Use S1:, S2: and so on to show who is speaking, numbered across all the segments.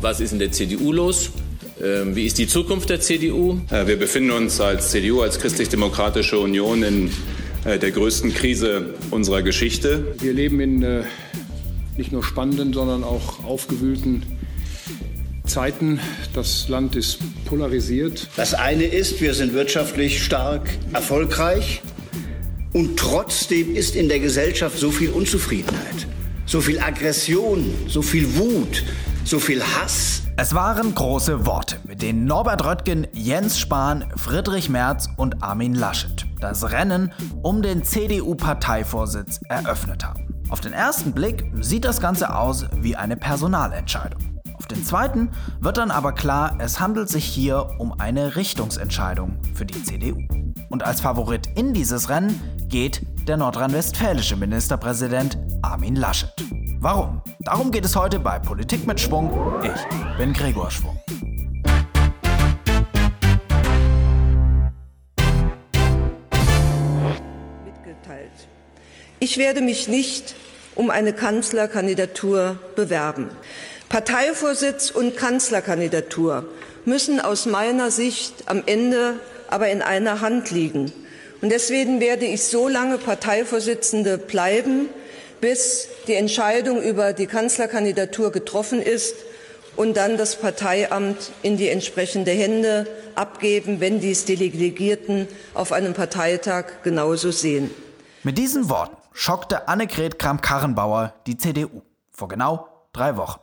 S1: Was ist in der CDU los? Ähm, wie ist die Zukunft der CDU?
S2: Äh, wir befinden uns als CDU, als Christlich-Demokratische Union in äh, der größten Krise unserer Geschichte.
S3: Wir leben in äh, nicht nur spannenden, sondern auch aufgewühlten Zeiten. Das Land ist polarisiert.
S4: Das eine ist, wir sind wirtschaftlich stark erfolgreich und trotzdem ist in der Gesellschaft so viel Unzufriedenheit, so viel Aggression, so viel Wut, so viel Hass.
S5: Es waren große Worte, mit denen Norbert Röttgen, Jens Spahn, Friedrich Merz und Armin Laschet das Rennen um den CDU-Parteivorsitz eröffnet haben. Auf den ersten Blick sieht das Ganze aus wie eine Personalentscheidung. Auf den zweiten wird dann aber klar, es handelt sich hier um eine Richtungsentscheidung für die CDU. Und als Favorit in dieses Rennen geht der nordrhein-westfälische Ministerpräsident Armin Laschet. Warum? Darum geht es heute bei Politik mit Schwung. Ich bin Gregor Schwung.
S6: Mitgeteilt. Ich werde mich nicht um eine Kanzlerkandidatur bewerben. Parteivorsitz und Kanzlerkandidatur müssen aus meiner Sicht am Ende aber in einer Hand liegen. Und deswegen werde ich so lange Parteivorsitzende bleiben, bis die Entscheidung über die Kanzlerkandidatur getroffen ist und dann das Parteiamt in die entsprechende Hände abgeben, wenn dies die Delegierten auf einem Parteitag genauso sehen.
S5: Mit diesen Worten schockte Annegret Kramp-Karrenbauer die CDU vor genau drei Wochen.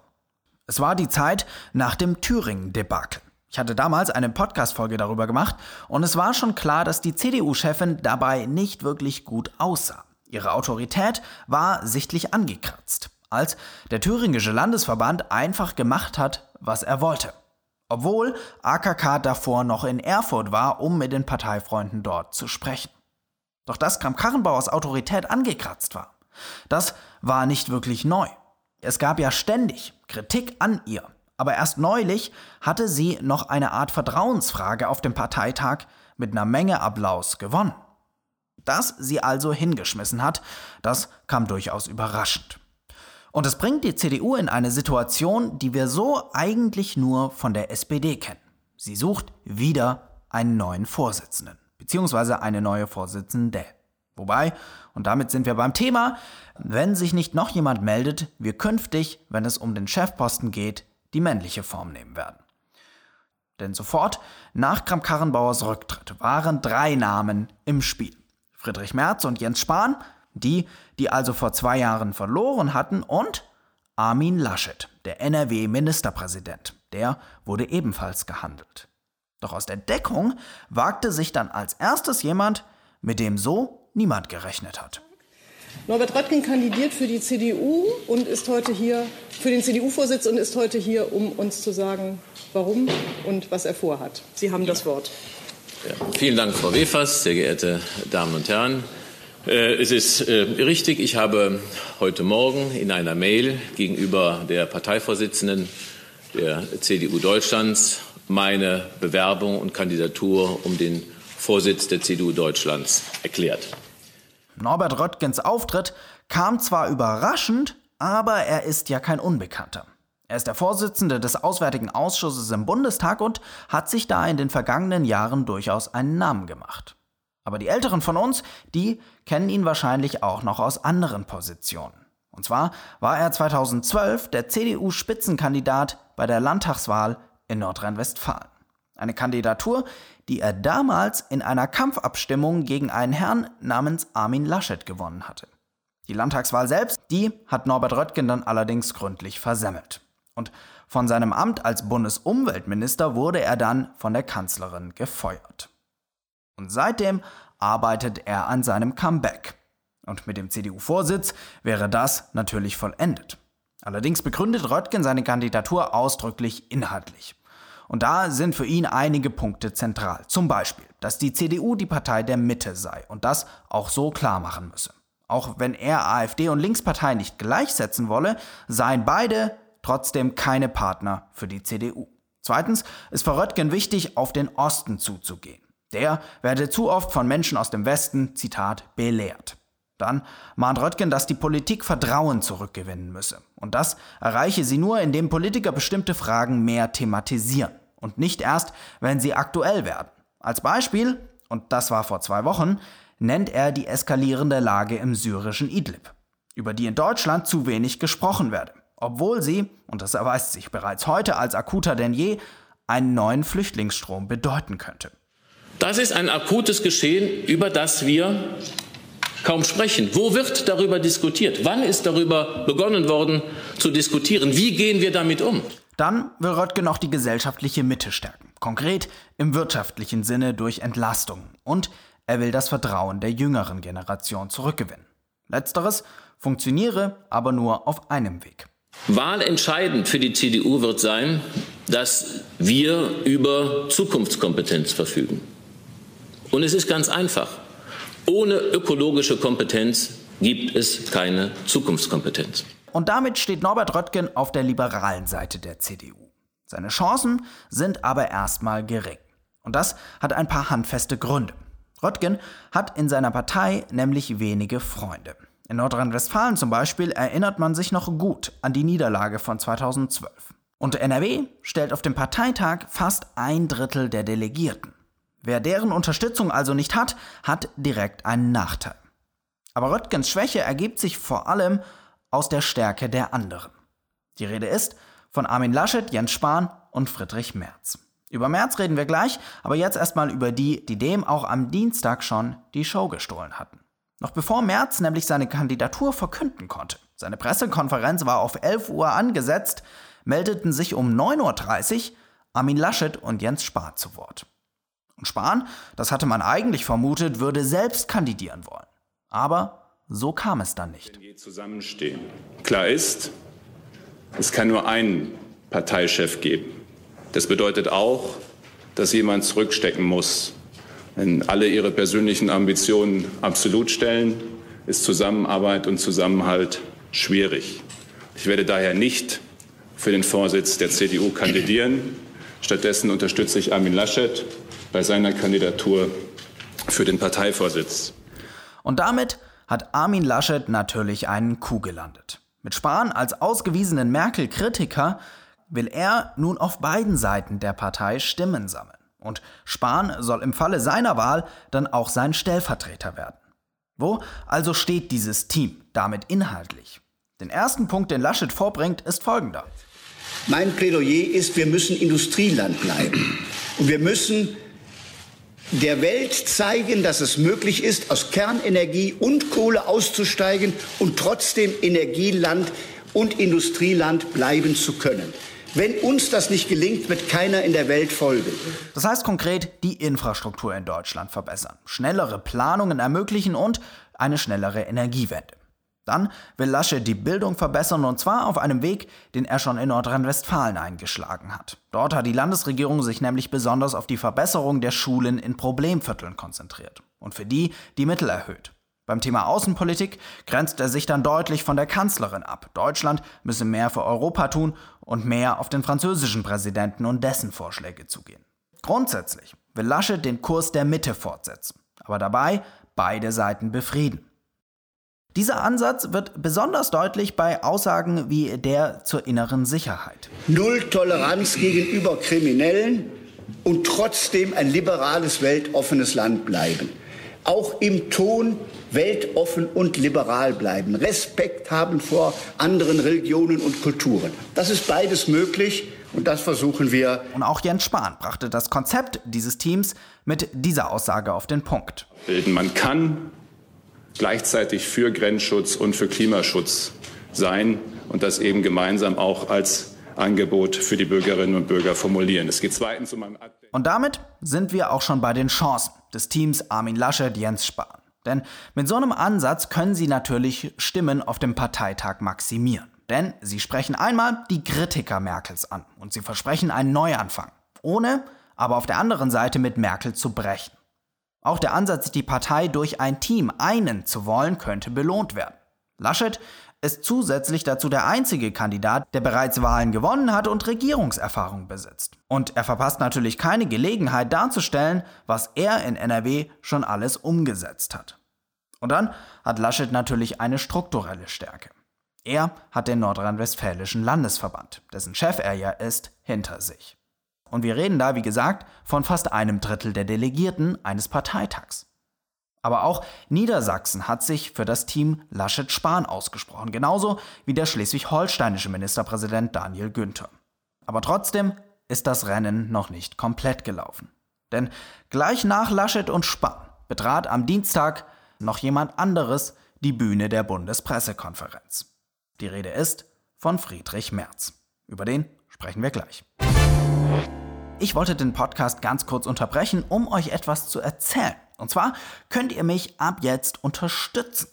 S5: Es war die Zeit nach dem Thüringen-Debakel. Ich hatte damals eine Podcast-Folge darüber gemacht und es war schon klar, dass die CDU-Chefin dabei nicht wirklich gut aussah. Ihre Autorität war sichtlich angekratzt, als der thüringische Landesverband einfach gemacht hat, was er wollte. Obwohl AKK davor noch in Erfurt war, um mit den Parteifreunden dort zu sprechen. Doch dass Kramp-Karrenbauers Autorität angekratzt war, das war nicht wirklich neu. Es gab ja ständig Kritik an ihr. Aber erst neulich hatte sie noch eine Art Vertrauensfrage auf dem Parteitag mit einer Menge Applaus gewonnen. Dass sie also hingeschmissen hat, das kam durchaus überraschend. Und es bringt die CDU in eine Situation, die wir so eigentlich nur von der SPD kennen. Sie sucht wieder einen neuen Vorsitzenden, beziehungsweise eine neue Vorsitzende. Wobei, und damit sind wir beim Thema, wenn sich nicht noch jemand meldet, wir künftig, wenn es um den Chefposten geht, die männliche Form nehmen werden. Denn sofort nach Kramp-Karrenbauers Rücktritt waren drei Namen im Spiel. Friedrich Merz und Jens Spahn, die, die also vor zwei Jahren verloren hatten, und Armin Laschet, der NRW-Ministerpräsident. Der wurde ebenfalls gehandelt. Doch aus der Deckung wagte sich dann als erstes jemand, mit dem so niemand gerechnet hat.
S7: Norbert Röttgen kandidiert für die CDU und ist heute hier für den CDU-Vorsitz und ist heute hier, um uns zu sagen, warum und was er vorhat. Sie haben das Wort.
S1: Ja, vielen Dank, Frau Wefers, sehr geehrte Damen und Herren. Äh, es ist äh, richtig, ich habe heute Morgen in einer Mail gegenüber der Parteivorsitzenden der CDU Deutschlands meine Bewerbung und Kandidatur um den Vorsitz der CDU Deutschlands erklärt.
S5: Norbert Röttgens Auftritt kam zwar überraschend, aber er ist ja kein Unbekannter. Er ist der Vorsitzende des Auswärtigen Ausschusses im Bundestag und hat sich da in den vergangenen Jahren durchaus einen Namen gemacht. Aber die Älteren von uns, die kennen ihn wahrscheinlich auch noch aus anderen Positionen. Und zwar war er 2012 der CDU-Spitzenkandidat bei der Landtagswahl in Nordrhein-Westfalen. Eine Kandidatur, die er damals in einer Kampfabstimmung gegen einen Herrn namens Armin Laschet gewonnen hatte. Die Landtagswahl selbst, die hat Norbert Röttgen dann allerdings gründlich versemmelt. Und von seinem Amt als Bundesumweltminister wurde er dann von der Kanzlerin gefeuert. Und seitdem arbeitet er an seinem Comeback. Und mit dem CDU-Vorsitz wäre das natürlich vollendet. Allerdings begründet Röttgen seine Kandidatur ausdrücklich inhaltlich. Und da sind für ihn einige Punkte zentral. Zum Beispiel, dass die CDU die Partei der Mitte sei und das auch so klar machen müsse. Auch wenn er AfD und Linkspartei nicht gleichsetzen wolle, seien beide trotzdem keine Partner für die CDU. Zweitens ist für Röttgen wichtig, auf den Osten zuzugehen. Der werde zu oft von Menschen aus dem Westen, Zitat, belehrt. Dann mahnt Röttgen, dass die Politik Vertrauen zurückgewinnen müsse. Und das erreiche sie nur, indem Politiker bestimmte Fragen mehr thematisieren. Und nicht erst, wenn sie aktuell werden. Als Beispiel, und das war vor zwei Wochen, nennt er die eskalierende Lage im syrischen Idlib, über die in Deutschland zu wenig gesprochen werde, obwohl sie, und das erweist sich bereits heute als akuter denn je, einen neuen Flüchtlingsstrom bedeuten könnte.
S1: Das ist ein akutes Geschehen, über das wir kaum sprechen. Wo wird darüber diskutiert? Wann ist darüber begonnen worden zu diskutieren? Wie gehen wir damit um?
S5: Dann will Röttgen noch die gesellschaftliche Mitte stärken. Konkret im wirtschaftlichen Sinne durch Entlastung. Und er will das Vertrauen der jüngeren Generation zurückgewinnen. Letzteres funktioniere aber nur auf einem Weg.
S1: Wahlentscheidend für die CDU wird sein, dass wir über Zukunftskompetenz verfügen. Und es ist ganz einfach. Ohne ökologische Kompetenz gibt es keine Zukunftskompetenz.
S5: Und damit steht Norbert Röttgen auf der liberalen Seite der CDU. Seine Chancen sind aber erstmal gering. Und das hat ein paar handfeste Gründe. Röttgen hat in seiner Partei nämlich wenige Freunde. In Nordrhein-Westfalen zum Beispiel erinnert man sich noch gut an die Niederlage von 2012. Und NRW stellt auf dem Parteitag fast ein Drittel der Delegierten. Wer deren Unterstützung also nicht hat, hat direkt einen Nachteil. Aber Röttgens Schwäche ergibt sich vor allem aus der Stärke der anderen. Die Rede ist von Armin Laschet, Jens Spahn und Friedrich Merz. Über Merz reden wir gleich, aber jetzt erstmal über die, die dem auch am Dienstag schon die Show gestohlen hatten. Noch bevor Merz nämlich seine Kandidatur verkünden konnte, seine Pressekonferenz war auf 11 Uhr angesetzt, meldeten sich um 9.30 Uhr Armin Laschet und Jens Spahn zu Wort. Und Spahn, das hatte man eigentlich vermutet, würde selbst kandidieren wollen. Aber so kam es dann nicht.
S2: Zusammenstehen. Klar ist, es kann nur einen Parteichef geben. Das bedeutet auch, dass jemand zurückstecken muss. Wenn alle ihre persönlichen Ambitionen absolut stellen, ist Zusammenarbeit und Zusammenhalt schwierig. Ich werde daher nicht für den Vorsitz der CDU kandidieren. Stattdessen unterstütze ich Armin Laschet bei seiner Kandidatur für den Parteivorsitz.
S5: Und damit hat Armin Laschet natürlich einen Coup gelandet. Mit Spahn als ausgewiesenen Merkel-Kritiker will er nun auf beiden Seiten der Partei Stimmen sammeln. Und Spahn soll im Falle seiner Wahl dann auch sein Stellvertreter werden. Wo also steht dieses Team damit inhaltlich? Den ersten Punkt, den Laschet vorbringt, ist folgender.
S4: Mein Plädoyer ist, wir müssen Industrieland bleiben. Und wir müssen der Welt zeigen, dass es möglich ist, aus Kernenergie und Kohle auszusteigen und trotzdem Energieland und Industrieland bleiben zu können. Wenn uns das nicht gelingt, wird keiner in der Welt folgen.
S5: Das heißt konkret, die Infrastruktur in Deutschland verbessern, schnellere Planungen ermöglichen und eine schnellere Energiewende. Dann will Lasche die Bildung verbessern und zwar auf einem Weg, den er schon in Nordrhein-Westfalen eingeschlagen hat. Dort hat die Landesregierung sich nämlich besonders auf die Verbesserung der Schulen in Problemvierteln konzentriert und für die die Mittel erhöht. Beim Thema Außenpolitik grenzt er sich dann deutlich von der Kanzlerin ab. Deutschland müsse mehr für Europa tun und mehr auf den französischen Präsidenten und dessen Vorschläge zugehen. Grundsätzlich will Lasche den Kurs der Mitte fortsetzen, aber dabei beide Seiten befrieden. Dieser Ansatz wird besonders deutlich bei Aussagen wie der zur inneren Sicherheit.
S4: Null Toleranz gegenüber Kriminellen und trotzdem ein liberales, weltoffenes Land bleiben. Auch im Ton weltoffen und liberal bleiben. Respekt haben vor anderen Religionen und Kulturen. Das ist beides möglich und das versuchen wir.
S5: Und auch Jens Spahn brachte das Konzept dieses Teams mit dieser Aussage auf den Punkt.
S2: Man kann gleichzeitig für Grenzschutz und für Klimaschutz sein und das eben gemeinsam auch als Angebot für die Bürgerinnen und Bürger formulieren. Es geht zweitens um ein
S5: Und damit sind wir auch schon bei den Chancen des Teams Armin Laschet, Jens Spahn. Denn mit so einem Ansatz können sie natürlich Stimmen auf dem Parteitag maximieren. Denn sie sprechen einmal die Kritiker Merkels an und sie versprechen einen Neuanfang, ohne aber auf der anderen Seite mit Merkel zu brechen. Auch der Ansatz, die Partei durch ein Team einen zu wollen, könnte belohnt werden. Laschet ist zusätzlich dazu der einzige Kandidat, der bereits Wahlen gewonnen hat und Regierungserfahrung besitzt. Und er verpasst natürlich keine Gelegenheit darzustellen, was er in NRW schon alles umgesetzt hat. Und dann hat Laschet natürlich eine strukturelle Stärke. Er hat den Nordrhein-Westfälischen Landesverband, dessen Chef er ja ist, hinter sich. Und wir reden da, wie gesagt, von fast einem Drittel der Delegierten eines Parteitags. Aber auch Niedersachsen hat sich für das Team Laschet-Spahn ausgesprochen, genauso wie der schleswig-holsteinische Ministerpräsident Daniel Günther. Aber trotzdem ist das Rennen noch nicht komplett gelaufen. Denn gleich nach Laschet und Spahn betrat am Dienstag noch jemand anderes die Bühne der Bundespressekonferenz. Die Rede ist von Friedrich Merz. Über den sprechen wir gleich. Ich wollte den Podcast ganz kurz unterbrechen, um euch etwas zu erzählen. Und zwar könnt ihr mich ab jetzt unterstützen.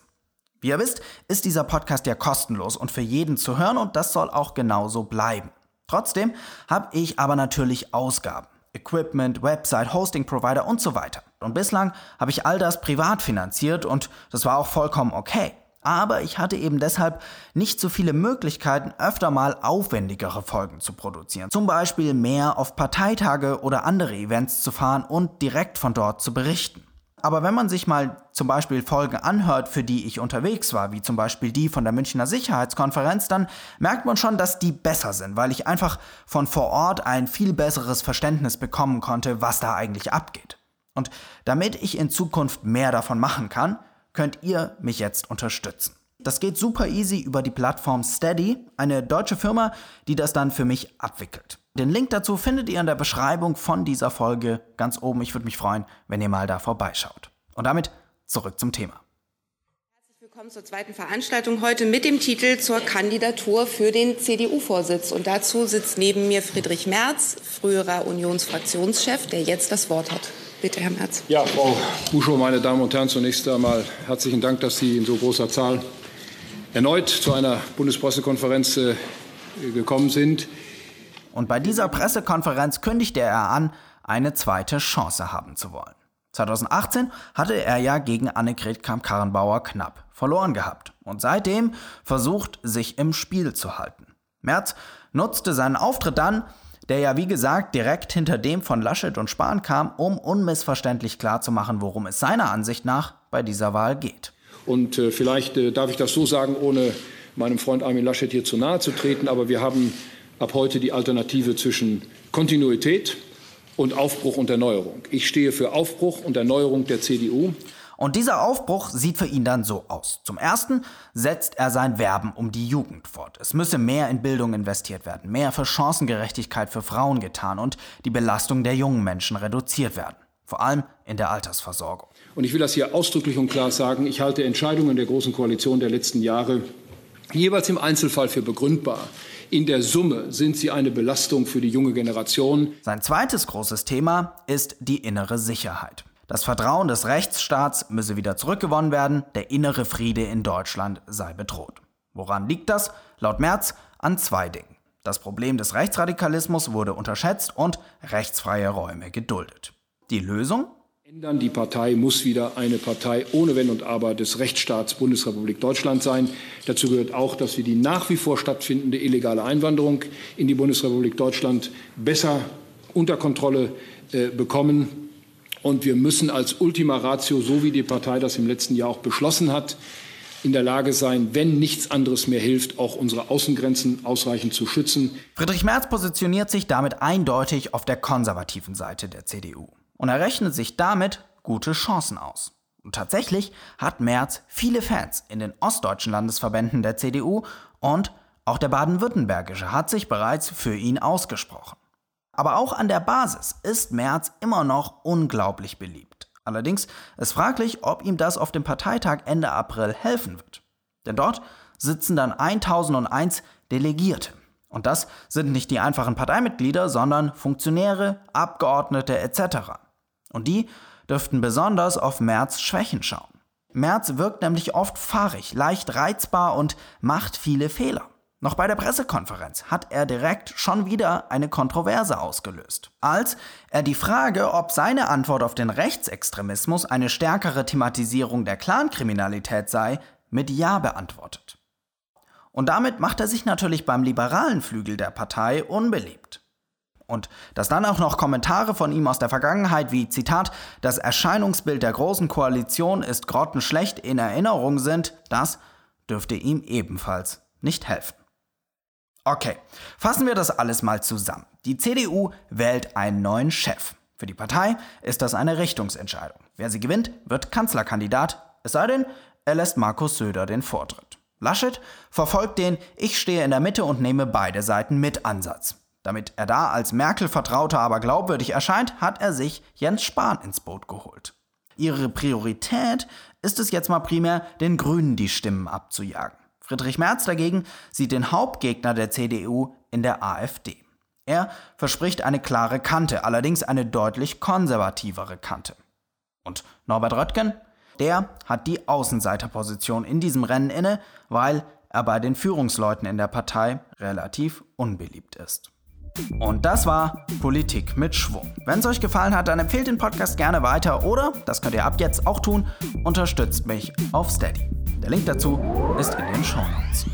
S5: Wie ihr wisst, ist dieser Podcast ja kostenlos und für jeden zu hören und das soll auch genauso bleiben. Trotzdem habe ich aber natürlich Ausgaben. Equipment, Website, Hosting Provider und so weiter. Und bislang habe ich all das privat finanziert und das war auch vollkommen okay. Aber ich hatte eben deshalb nicht so viele Möglichkeiten, öfter mal aufwendigere Folgen zu produzieren. Zum Beispiel mehr auf Parteitage oder andere Events zu fahren und direkt von dort zu berichten. Aber wenn man sich mal zum Beispiel Folgen anhört, für die ich unterwegs war, wie zum Beispiel die von der Münchner Sicherheitskonferenz, dann merkt man schon, dass die besser sind, weil ich einfach von vor Ort ein viel besseres Verständnis bekommen konnte, was da eigentlich abgeht. Und damit ich in Zukunft mehr davon machen kann, könnt ihr mich jetzt unterstützen. Das geht super easy über die Plattform Steady, eine deutsche Firma, die das dann für mich abwickelt. Den Link dazu findet ihr in der Beschreibung von dieser Folge ganz oben. Ich würde mich freuen, wenn ihr mal da vorbeischaut. Und damit zurück zum Thema.
S8: Herzlich willkommen zur zweiten Veranstaltung heute mit dem Titel zur Kandidatur für den CDU-Vorsitz. Und dazu sitzt neben mir Friedrich Merz, früherer Unionsfraktionschef, der jetzt das Wort hat. Bitte, Herr Merz.
S3: Ja, Frau Buschow, meine Damen und Herren, zunächst einmal herzlichen Dank, dass Sie in so großer Zahl erneut zu einer Bundespressekonferenz äh, gekommen sind.
S5: Und bei dieser Pressekonferenz kündigte er an, eine zweite Chance haben zu wollen. 2018 hatte er ja gegen Annegret Kramp-Karrenbauer knapp verloren gehabt und seitdem versucht, sich im Spiel zu halten. Merz nutzte seinen Auftritt dann, der ja wie gesagt direkt hinter dem von Laschet und Spahn kam, um unmissverständlich klarzumachen, worum es seiner Ansicht nach bei dieser Wahl geht.
S3: Und äh, vielleicht äh, darf ich das so sagen, ohne meinem Freund Armin Laschet hier zu nahe zu treten, aber wir haben ab heute die Alternative zwischen Kontinuität und Aufbruch und Erneuerung. Ich stehe für Aufbruch und Erneuerung der CDU.
S5: Und dieser Aufbruch sieht für ihn dann so aus. Zum Ersten setzt er sein Werben um die Jugend fort. Es müsse mehr in Bildung investiert werden, mehr für Chancengerechtigkeit für Frauen getan und die Belastung der jungen Menschen reduziert werden. Vor allem in der Altersversorgung.
S3: Und ich will das hier ausdrücklich und klar sagen. Ich halte Entscheidungen der Großen Koalition der letzten Jahre jeweils im Einzelfall für begründbar. In der Summe sind sie eine Belastung für die junge Generation.
S5: Sein zweites großes Thema ist die innere Sicherheit. Das Vertrauen des Rechtsstaats müsse wieder zurückgewonnen werden, der innere Friede in Deutschland sei bedroht. Woran liegt das? Laut Merz an zwei Dingen. Das Problem des Rechtsradikalismus wurde unterschätzt und rechtsfreie Räume geduldet. Die Lösung?
S3: Ändern. Die Partei muss wieder eine Partei ohne Wenn und Aber des Rechtsstaats Bundesrepublik Deutschland sein. Dazu gehört auch, dass wir die nach wie vor stattfindende illegale Einwanderung in die Bundesrepublik Deutschland besser unter Kontrolle äh, bekommen. Und wir müssen als Ultima Ratio, so wie die Partei das im letzten Jahr auch beschlossen hat, in der Lage sein, wenn nichts anderes mehr hilft, auch unsere Außengrenzen ausreichend zu schützen.
S5: Friedrich Merz positioniert sich damit eindeutig auf der konservativen Seite der CDU und er rechnet sich damit gute Chancen aus. Und tatsächlich hat Merz viele Fans in den ostdeutschen Landesverbänden der CDU und auch der baden-württembergische hat sich bereits für ihn ausgesprochen. Aber auch an der Basis ist Merz immer noch unglaublich beliebt. Allerdings ist fraglich, ob ihm das auf dem Parteitag Ende April helfen wird. Denn dort sitzen dann 1001 Delegierte. Und das sind nicht die einfachen Parteimitglieder, sondern Funktionäre, Abgeordnete etc. Und die dürften besonders auf Merz Schwächen schauen. Merz wirkt nämlich oft fahrig, leicht reizbar und macht viele Fehler. Noch bei der Pressekonferenz hat er direkt schon wieder eine Kontroverse ausgelöst, als er die Frage, ob seine Antwort auf den Rechtsextremismus eine stärkere Thematisierung der Clankriminalität sei, mit Ja beantwortet. Und damit macht er sich natürlich beim liberalen Flügel der Partei unbeliebt. Und dass dann auch noch Kommentare von ihm aus der Vergangenheit wie Zitat, das Erscheinungsbild der Großen Koalition ist grottenschlecht in Erinnerung sind, das dürfte ihm ebenfalls nicht helfen. Okay, fassen wir das alles mal zusammen. Die CDU wählt einen neuen Chef. Für die Partei ist das eine Richtungsentscheidung. Wer sie gewinnt, wird Kanzlerkandidat, es sei denn, er lässt Markus Söder den Vortritt. Laschet verfolgt den Ich stehe in der Mitte und nehme beide Seiten mit Ansatz. Damit er da als Merkel-Vertrauter aber glaubwürdig erscheint, hat er sich Jens Spahn ins Boot geholt. Ihre Priorität ist es jetzt mal primär, den Grünen die Stimmen abzujagen. Friedrich Merz dagegen sieht den Hauptgegner der CDU in der AfD. Er verspricht eine klare Kante, allerdings eine deutlich konservativere Kante. Und Norbert Röttgen? Der hat die Außenseiterposition in diesem Rennen inne, weil er bei den Führungsleuten in der Partei relativ unbeliebt ist. Und das war Politik mit Schwung. Wenn es euch gefallen hat, dann empfehlt den Podcast gerne weiter oder, das könnt ihr ab jetzt auch tun, unterstützt mich auf Steady. Der Link dazu ist in den Show Notes.